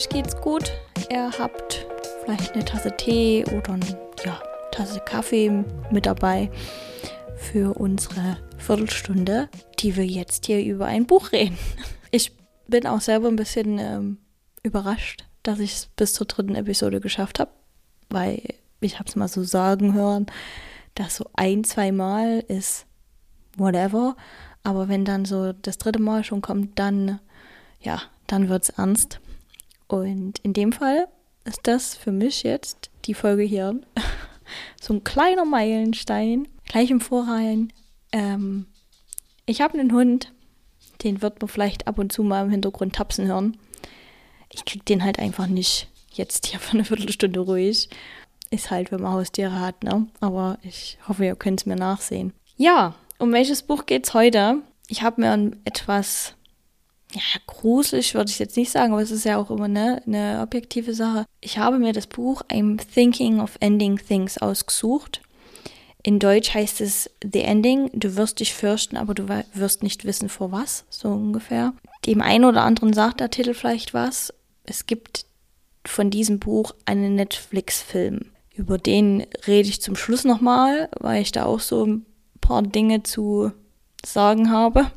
Euch geht's gut. Ihr habt vielleicht eine Tasse Tee oder eine ja, Tasse Kaffee mit dabei für unsere Viertelstunde, die wir jetzt hier über ein Buch reden. Ich bin auch selber ein bisschen ähm, überrascht, dass ich es bis zur dritten Episode geschafft habe, weil ich habe es mal so sagen hören, dass so ein, zwei Mal ist whatever, aber wenn dann so das dritte Mal schon kommt, dann ja, dann wird es ernst. Und in dem Fall ist das für mich jetzt die Folge hier so ein kleiner Meilenstein, gleich im Vorrein. Ähm, ich habe einen Hund, den wird man vielleicht ab und zu mal im Hintergrund tapsen hören. Ich krieg den halt einfach nicht jetzt hier für eine Viertelstunde ruhig. Ist halt, wenn man Haustiere hat, ne? Aber ich hoffe, ihr könnt es mir nachsehen. Ja, um welches Buch geht's heute? Ich habe mir ein etwas ja, gruselig würde ich jetzt nicht sagen, aber es ist ja auch immer ne, eine objektive Sache. Ich habe mir das Buch I'm Thinking of Ending Things ausgesucht. In Deutsch heißt es The Ending. Du wirst dich fürchten, aber du wirst nicht wissen vor was, so ungefähr. Dem einen oder anderen sagt der Titel vielleicht was. Es gibt von diesem Buch einen Netflix-Film. Über den rede ich zum Schluss nochmal, weil ich da auch so ein paar Dinge zu sagen habe.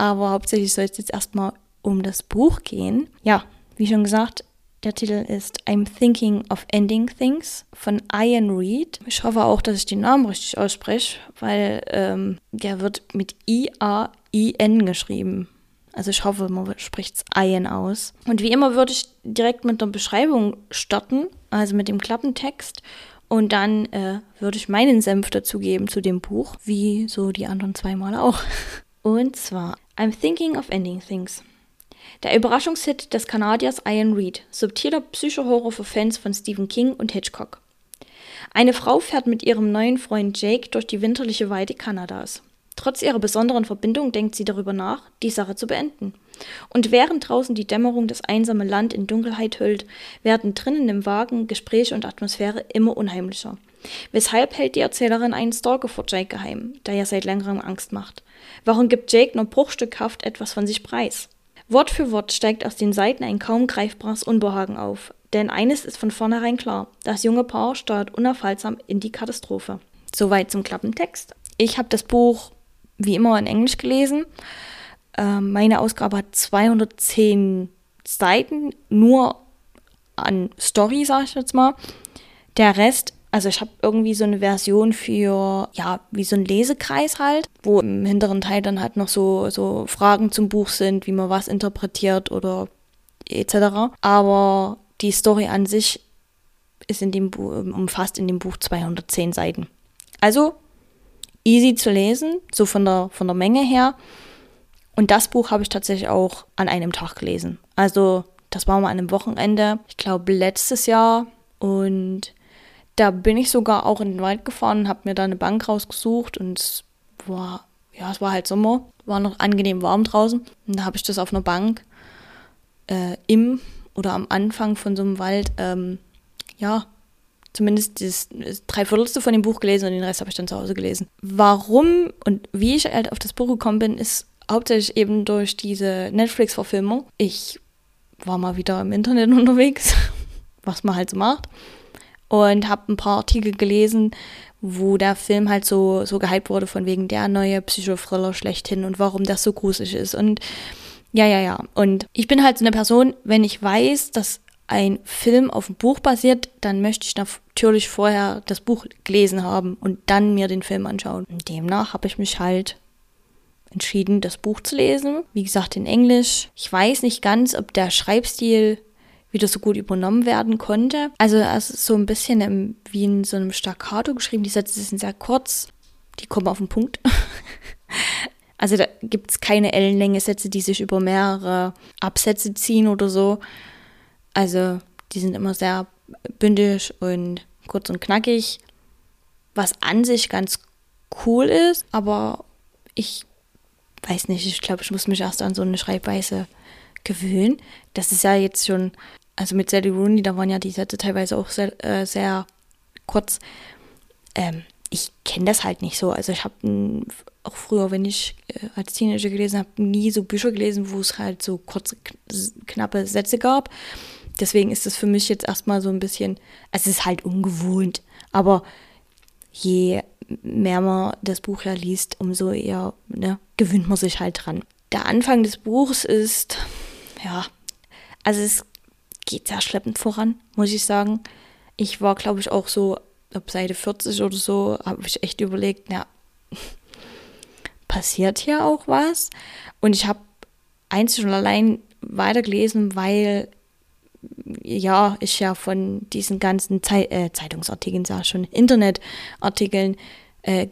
Aber hauptsächlich soll es jetzt erstmal um das Buch gehen. Ja, wie schon gesagt, der Titel ist I'm Thinking of Ending Things von Ian Reed. Ich hoffe auch, dass ich den Namen richtig ausspreche, weil ähm, der wird mit I-A-I-N geschrieben. Also ich hoffe, man spricht es Ian aus. Und wie immer würde ich direkt mit der Beschreibung starten, also mit dem Klappentext. Und dann äh, würde ich meinen Senf dazugeben zu dem Buch, wie so die anderen zweimal auch. Und zwar I'm Thinking of Ending Things. Der Überraschungshit des Kanadiers Ian Reed, subtiler Psychohorror für Fans von Stephen King und Hitchcock. Eine Frau fährt mit ihrem neuen Freund Jake durch die winterliche Weide Kanadas. Trotz ihrer besonderen Verbindung denkt sie darüber nach, die Sache zu beenden. Und während draußen die Dämmerung das einsame Land in Dunkelheit hüllt, werden drinnen im Wagen Gespräche und Atmosphäre immer unheimlicher. Weshalb hält die Erzählerin einen Stalker vor Jake geheim, der ja seit längerem Angst macht? Warum gibt Jake nur bruchstückhaft etwas von sich preis? Wort für Wort steigt aus den Seiten ein kaum greifbares Unbehagen auf. Denn eines ist von vornherein klar: Das junge Paar steuert unaufhaltsam in die Katastrophe. Soweit zum Klappentext. Ich habe das Buch wie immer in Englisch gelesen. Ähm, meine Ausgabe hat 210 Seiten, nur an Story, sage ich jetzt mal. Der Rest also ich habe irgendwie so eine Version für, ja, wie so ein Lesekreis halt, wo im hinteren Teil dann halt noch so, so Fragen zum Buch sind, wie man was interpretiert oder etc. Aber die Story an sich ist in dem Buch, umfasst in dem Buch 210 Seiten. Also easy zu lesen, so von der, von der Menge her. Und das Buch habe ich tatsächlich auch an einem Tag gelesen. Also das war mal an einem Wochenende, ich glaube letztes Jahr. Und da bin ich sogar auch in den Wald gefahren habe mir da eine Bank rausgesucht und es war, ja, es war halt Sommer, war noch angenehm warm draußen. Und da habe ich das auf einer Bank äh, im oder am Anfang von so einem Wald, ähm, ja, zumindest das Dreiviertelste von dem Buch gelesen und den Rest habe ich dann zu Hause gelesen. Warum und wie ich halt auf das Buch gekommen bin, ist hauptsächlich eben durch diese Netflix-Verfilmung. Ich war mal wieder im Internet unterwegs, was man halt so macht und habe ein paar Artikel gelesen, wo der Film halt so, so gehypt wurde von wegen der neue Psychothriller schlechthin und warum das so gruselig ist. Und ja, ja, ja. Und ich bin halt so eine Person, wenn ich weiß, dass ein Film auf einem Buch basiert, dann möchte ich natürlich vorher das Buch gelesen haben und dann mir den Film anschauen. Und demnach habe ich mich halt entschieden, das Buch zu lesen. Wie gesagt, in Englisch. Ich weiß nicht ganz, ob der Schreibstil wieder so gut übernommen werden konnte. Also es ist so ein bisschen im, wie in so einem Staccato geschrieben. Die Sätze sind sehr kurz, die kommen auf den Punkt. also da gibt es keine Ellenlänge Sätze, die sich über mehrere Absätze ziehen oder so. Also die sind immer sehr bündig und kurz und knackig, was an sich ganz cool ist, aber ich weiß nicht, ich glaube, ich muss mich erst an so eine Schreibweise gewöhnen. Das ist ja jetzt schon also mit Sally Rooney, da waren ja die Sätze teilweise auch sehr, äh, sehr kurz. Ähm, ich kenne das halt nicht so. Also ich habe auch früher, wenn ich äh, als Teenager gelesen habe, nie so Bücher gelesen, wo es halt so kurze, knappe Sätze gab. Deswegen ist es für mich jetzt erstmal so ein bisschen, es ist halt ungewohnt. Aber je mehr man das Buch ja liest, umso eher ne, gewöhnt man sich halt dran. Der Anfang des Buchs ist, ja, also es geht sehr schleppend voran, muss ich sagen. Ich war, glaube ich, auch so, ab Seite 40 oder so, habe ich echt überlegt, na, passiert hier auch was? Und ich habe einzig und allein weitergelesen, weil ja, ich ja von diesen ganzen Zei äh, Zeitungsartikeln, sag schon, Internetartikeln, äh,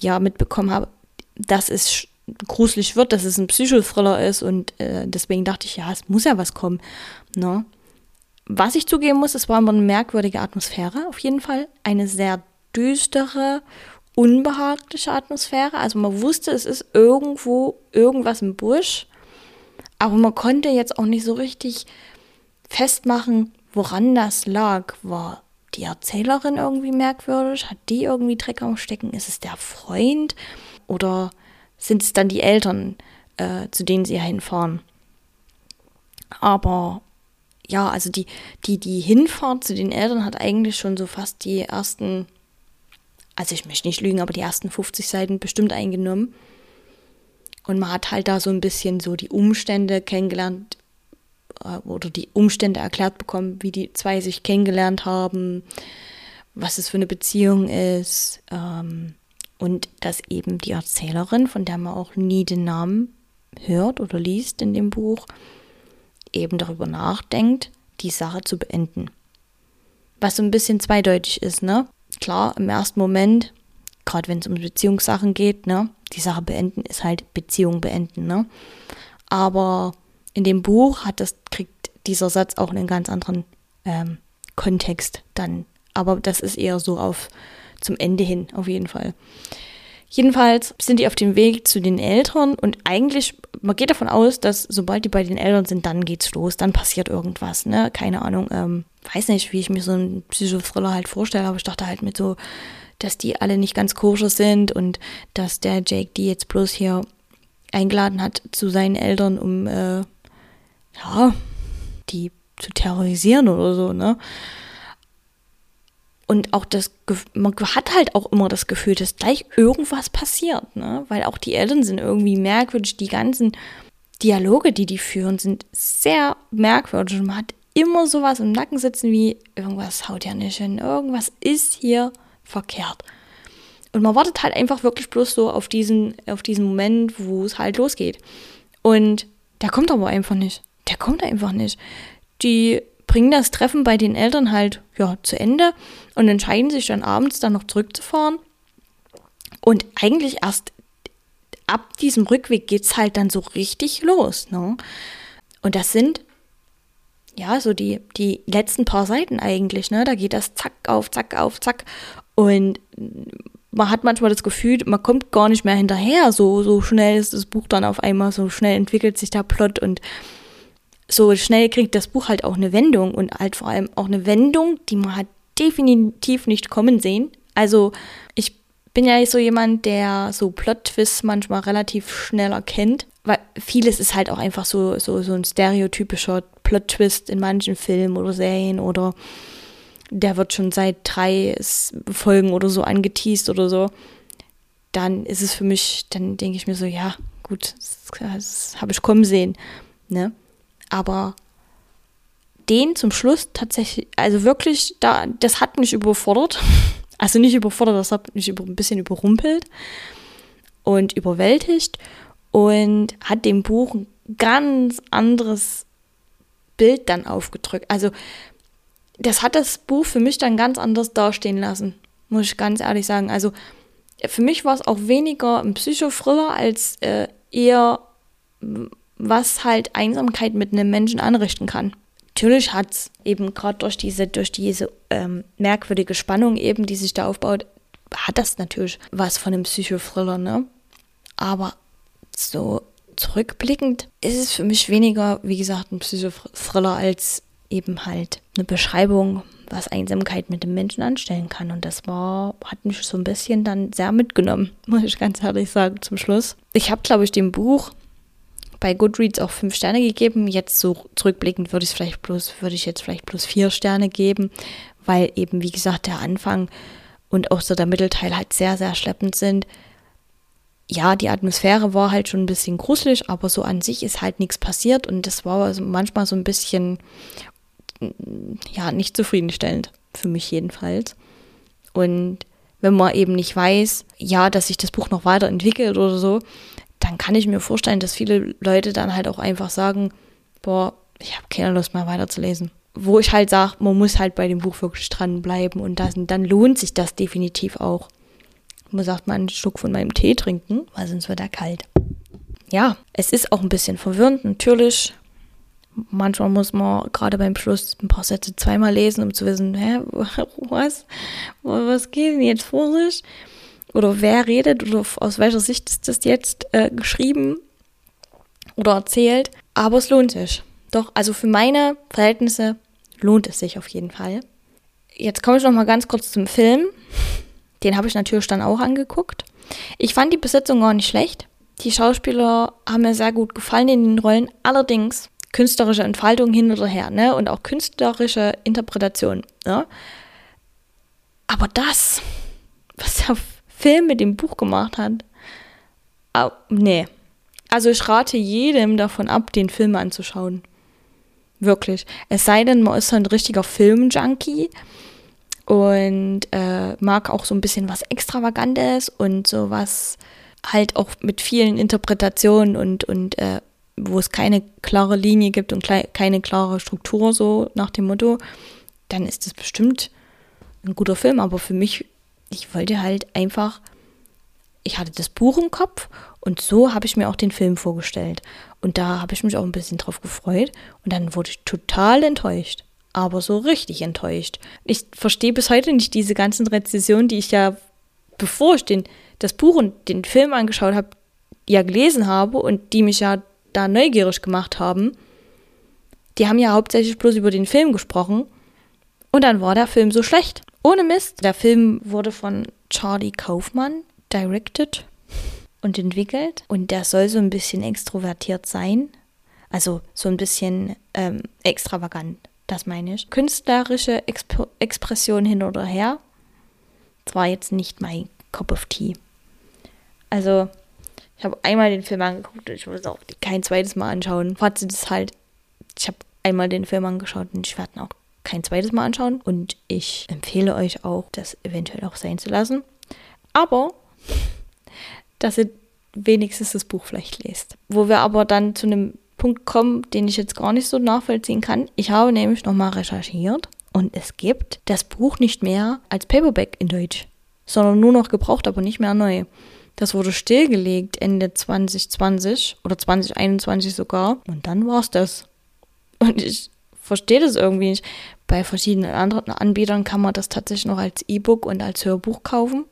ja, mitbekommen habe, dass es gruselig wird, dass es ein Psychothriller ist und äh, deswegen dachte ich, ja, es muss ja was kommen. Ne? Was ich zugeben muss, es war immer eine merkwürdige Atmosphäre, auf jeden Fall. Eine sehr düstere, unbehagliche Atmosphäre. Also man wusste, es ist irgendwo irgendwas im Busch, aber man konnte jetzt auch nicht so richtig festmachen, woran das lag. War die Erzählerin irgendwie merkwürdig? Hat die irgendwie Dreck am Stecken? Ist es der Freund? Oder sind es dann die Eltern, äh, zu denen sie hinfahren? Aber ja, also die, die, die Hinfahrt zu den Eltern hat eigentlich schon so fast die ersten, also ich möchte nicht lügen, aber die ersten 50 Seiten bestimmt eingenommen. Und man hat halt da so ein bisschen so die Umstände kennengelernt, äh, oder die Umstände erklärt bekommen, wie die zwei sich kennengelernt haben, was es für eine Beziehung ist. Ähm, und dass eben die Erzählerin, von der man auch nie den Namen hört oder liest in dem Buch, eben darüber nachdenkt, die Sache zu beenden. Was so ein bisschen zweideutig ist, ne? Klar, im ersten Moment, gerade wenn es um Beziehungssachen geht, ne? Die Sache beenden ist halt Beziehung beenden, ne? Aber in dem Buch hat das, kriegt dieser Satz auch einen ganz anderen ähm, Kontext dann. Aber das ist eher so auf zum Ende hin, auf jeden Fall. Jedenfalls sind die auf dem Weg zu den Eltern und eigentlich, man geht davon aus, dass sobald die bei den Eltern sind, dann geht's los, dann passiert irgendwas, ne? Keine Ahnung, ähm, weiß nicht, wie ich mir so einen Psychothriller halt vorstelle, aber ich dachte halt mit so, dass die alle nicht ganz koscher sind und dass der Jake die jetzt bloß hier eingeladen hat zu seinen Eltern, um äh, ja, die zu terrorisieren oder so, ne? Und auch das, man hat halt auch immer das Gefühl, dass gleich irgendwas passiert, ne? Weil auch die Eltern sind irgendwie merkwürdig. Die ganzen Dialoge, die die führen, sind sehr merkwürdig. Und man hat immer sowas im Nacken sitzen wie, irgendwas haut ja nicht hin, irgendwas ist hier verkehrt. Und man wartet halt einfach wirklich bloß so auf diesen, auf diesen Moment, wo es halt losgeht. Und der kommt aber einfach nicht der kommt einfach nicht. Die bringen das Treffen bei den Eltern halt ja zu Ende und entscheiden sich dann abends dann noch zurückzufahren. Und eigentlich erst ab diesem Rückweg geht es halt dann so richtig los. Ne? Und das sind ja so die, die letzten paar Seiten eigentlich. Ne? Da geht das zack auf, zack auf, zack. Und man hat manchmal das Gefühl, man kommt gar nicht mehr hinterher. So, so schnell ist das Buch dann auf einmal, so schnell entwickelt sich der Plot und so schnell kriegt das Buch halt auch eine Wendung und halt vor allem auch eine Wendung, die man hat definitiv nicht kommen sehen. Also ich bin ja so jemand, der so Plot-Twists manchmal relativ schnell erkennt, weil vieles ist halt auch einfach so, so, so ein stereotypischer Plot-Twist in manchen Filmen oder Serien oder der wird schon seit drei Folgen oder so angeteased oder so. Dann ist es für mich, dann denke ich mir so, ja, gut, das, das habe ich kommen sehen. Ne? Aber den zum Schluss tatsächlich, also wirklich, da, das hat mich überfordert. Also nicht überfordert, das hat mich über, ein bisschen überrumpelt und überwältigt und hat dem Buch ein ganz anderes Bild dann aufgedrückt. Also das hat das Buch für mich dann ganz anders dastehen lassen, muss ich ganz ehrlich sagen. Also für mich war es auch weniger ein Psychothriller als äh, eher was halt Einsamkeit mit einem Menschen anrichten kann. Natürlich hat es eben gerade durch diese, durch diese ähm, merkwürdige Spannung eben, die sich da aufbaut, hat das natürlich was von einem Psychothriller, ne? Aber so zurückblickend ist es für mich weniger, wie gesagt, ein Psychothriller als eben halt eine Beschreibung was Einsamkeit mit dem Menschen anstellen kann. Und das war, hat mich so ein bisschen dann sehr mitgenommen, muss ich ganz ehrlich sagen, zum Schluss. Ich habe, glaube ich, dem Buch bei Goodreads auch fünf Sterne gegeben. Jetzt so zurückblickend würde ich vielleicht bloß, würde ich jetzt vielleicht bloß vier Sterne geben, weil eben, wie gesagt, der Anfang und auch so der Mittelteil halt sehr, sehr schleppend sind. Ja, die Atmosphäre war halt schon ein bisschen gruselig, aber so an sich ist halt nichts passiert und das war also manchmal so ein bisschen, ja, nicht zufriedenstellend. Für mich jedenfalls. Und wenn man eben nicht weiß, ja, dass sich das Buch noch weiterentwickelt oder so, dann kann ich mir vorstellen, dass viele Leute dann halt auch einfach sagen, boah, ich habe keine Lust mehr weiterzulesen. Wo ich halt sage, man muss halt bei dem Buch wirklich dranbleiben und das, dann lohnt sich das definitiv auch. Muss auch mal einen Schluck von meinem Tee trinken, weil sonst wird er kalt. Ja, es ist auch ein bisschen verwirrend, natürlich. Manchmal muss man gerade beim Schluss ein paar Sätze zweimal lesen, um zu wissen, hä, was, was geht denn jetzt vor sich? Oder wer redet oder aus welcher Sicht ist das jetzt äh, geschrieben oder erzählt. Aber es lohnt sich. Doch, also für meine Verhältnisse lohnt es sich auf jeden Fall. Jetzt komme ich noch mal ganz kurz zum Film. Den habe ich natürlich dann auch angeguckt. Ich fand die Besetzung gar nicht schlecht. Die Schauspieler haben mir sehr gut gefallen in den Rollen. Allerdings künstlerische Entfaltung hin oder her, ne? Und auch künstlerische Interpretation, ne? Aber das, was der Film mit dem Buch gemacht hat. Oh, nee. Also ich rate jedem davon ab, den Film anzuschauen. Wirklich. Es sei denn, man ist ein richtiger Filmjunkie und äh, mag auch so ein bisschen was Extravagantes und sowas halt auch mit vielen Interpretationen und, und äh, wo es keine klare Linie gibt und keine klare Struktur, so nach dem Motto, dann ist das bestimmt ein guter Film. Aber für mich ich wollte halt einfach, ich hatte das Buch im Kopf und so habe ich mir auch den Film vorgestellt. Und da habe ich mich auch ein bisschen drauf gefreut und dann wurde ich total enttäuscht. Aber so richtig enttäuscht. Ich verstehe bis heute nicht diese ganzen Rezessionen, die ich ja, bevor ich den, das Buch und den Film angeschaut habe, ja gelesen habe und die mich ja da neugierig gemacht haben. Die haben ja hauptsächlich bloß über den Film gesprochen. Und dann war der Film so schlecht. Ohne Mist. Der Film wurde von Charlie Kaufmann directed und entwickelt. Und der soll so ein bisschen extrovertiert sein. Also so ein bisschen ähm, extravagant, das meine ich. Künstlerische Exp Expression hin oder her. Das war jetzt nicht mein Cup of Tea. Also, ich habe einmal den Film angeguckt und ich würde es auch kein zweites Mal anschauen. Fazit ist halt, ich habe einmal den Film angeschaut und ich werde ihn auch kein zweites Mal anschauen. Und ich empfehle euch auch, das eventuell auch sein zu lassen. Aber, dass ihr wenigstens das Buch vielleicht lest. Wo wir aber dann zu einem Punkt kommen, den ich jetzt gar nicht so nachvollziehen kann. Ich habe nämlich nochmal recherchiert und es gibt das Buch nicht mehr als Paperback in Deutsch, sondern nur noch gebraucht, aber nicht mehr neu. Das wurde stillgelegt Ende 2020 oder 2021 sogar und dann war es das. Und ich verstehe das irgendwie nicht. Bei verschiedenen anderen Anbietern kann man das tatsächlich noch als E-Book und als Hörbuch kaufen,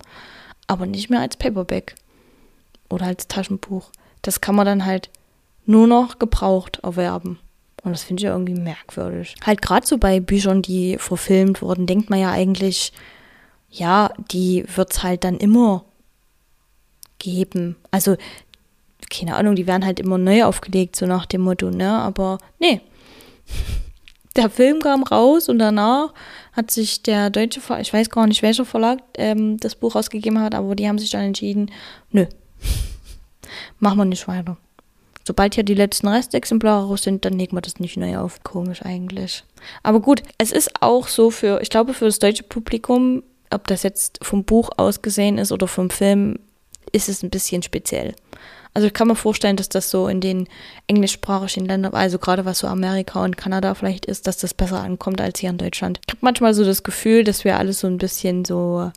aber nicht mehr als Paperback oder als Taschenbuch. Das kann man dann halt nur noch gebraucht erwerben. Und das finde ich irgendwie merkwürdig. Halt gerade so bei Büchern, die verfilmt wurden, denkt man ja eigentlich, ja, die wird es halt dann immer geben. Also, keine Ahnung, die werden halt immer neu aufgelegt, so nach dem Motto, ne? Aber nee der Film kam raus und danach hat sich der deutsche Verlag, ich weiß gar nicht, welcher Verlag ähm, das Buch rausgegeben hat, aber die haben sich dann entschieden, nö, machen wir nicht weiter. Sobald hier die letzten Restexemplare raus sind, dann legen wir das nicht neu auf. Komisch eigentlich. Aber gut, es ist auch so für, ich glaube, für das deutsche Publikum, ob das jetzt vom Buch ausgesehen ist oder vom Film, ist es ein bisschen speziell. Also ich kann mir vorstellen, dass das so in den englischsprachigen Ländern, also gerade was so Amerika und Kanada vielleicht ist, dass das besser ankommt als hier in Deutschland. Ich habe manchmal so das Gefühl, dass wir alles so ein bisschen so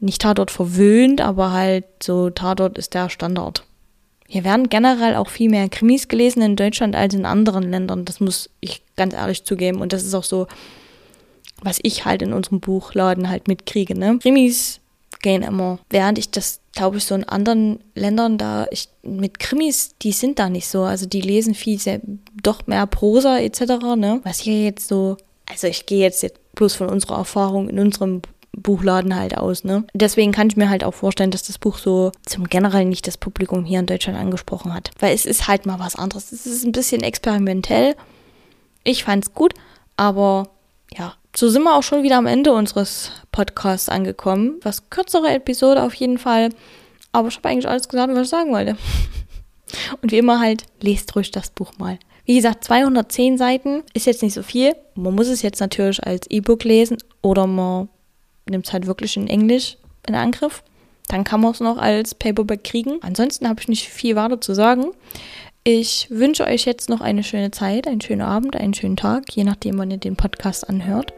nicht Tatort verwöhnt, aber halt so Tatort ist der Standard. Hier werden generell auch viel mehr Krimis gelesen in Deutschland als in anderen Ländern. Das muss ich ganz ehrlich zugeben. Und das ist auch so, was ich halt in unserem Buchladen halt mitkriege. Ne? Krimis gehen immer. Während ich das glaube ich, so in anderen Ländern da, ich, mit Krimis, die sind da nicht so. Also die lesen viel, sehr, doch mehr Prosa etc., ne? Was hier jetzt so Also ich gehe jetzt, jetzt bloß von unserer Erfahrung in unserem Buchladen halt aus. Ne? Deswegen kann ich mir halt auch vorstellen, dass das Buch so zum generell nicht das Publikum hier in Deutschland angesprochen hat. Weil es ist halt mal was anderes. Es ist ein bisschen experimentell. Ich fand's gut, aber ja, so sind wir auch schon wieder am Ende unseres Podcasts angekommen. Was kürzere Episode auf jeden Fall. Aber ich habe eigentlich alles gesagt, was ich sagen wollte. Und wie immer halt, lest ruhig das Buch mal. Wie gesagt, 210 Seiten ist jetzt nicht so viel. Man muss es jetzt natürlich als E-Book lesen oder man nimmt es halt wirklich in Englisch in Angriff. Dann kann man es noch als Paperback kriegen. Ansonsten habe ich nicht viel weiter zu sagen. Ich wünsche euch jetzt noch eine schöne Zeit, einen schönen Abend, einen schönen Tag, je nachdem, wann ihr den Podcast anhört.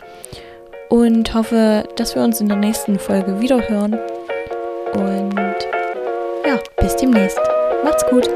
Und hoffe, dass wir uns in der nächsten Folge wieder hören. Und ja, bis demnächst. Macht's gut.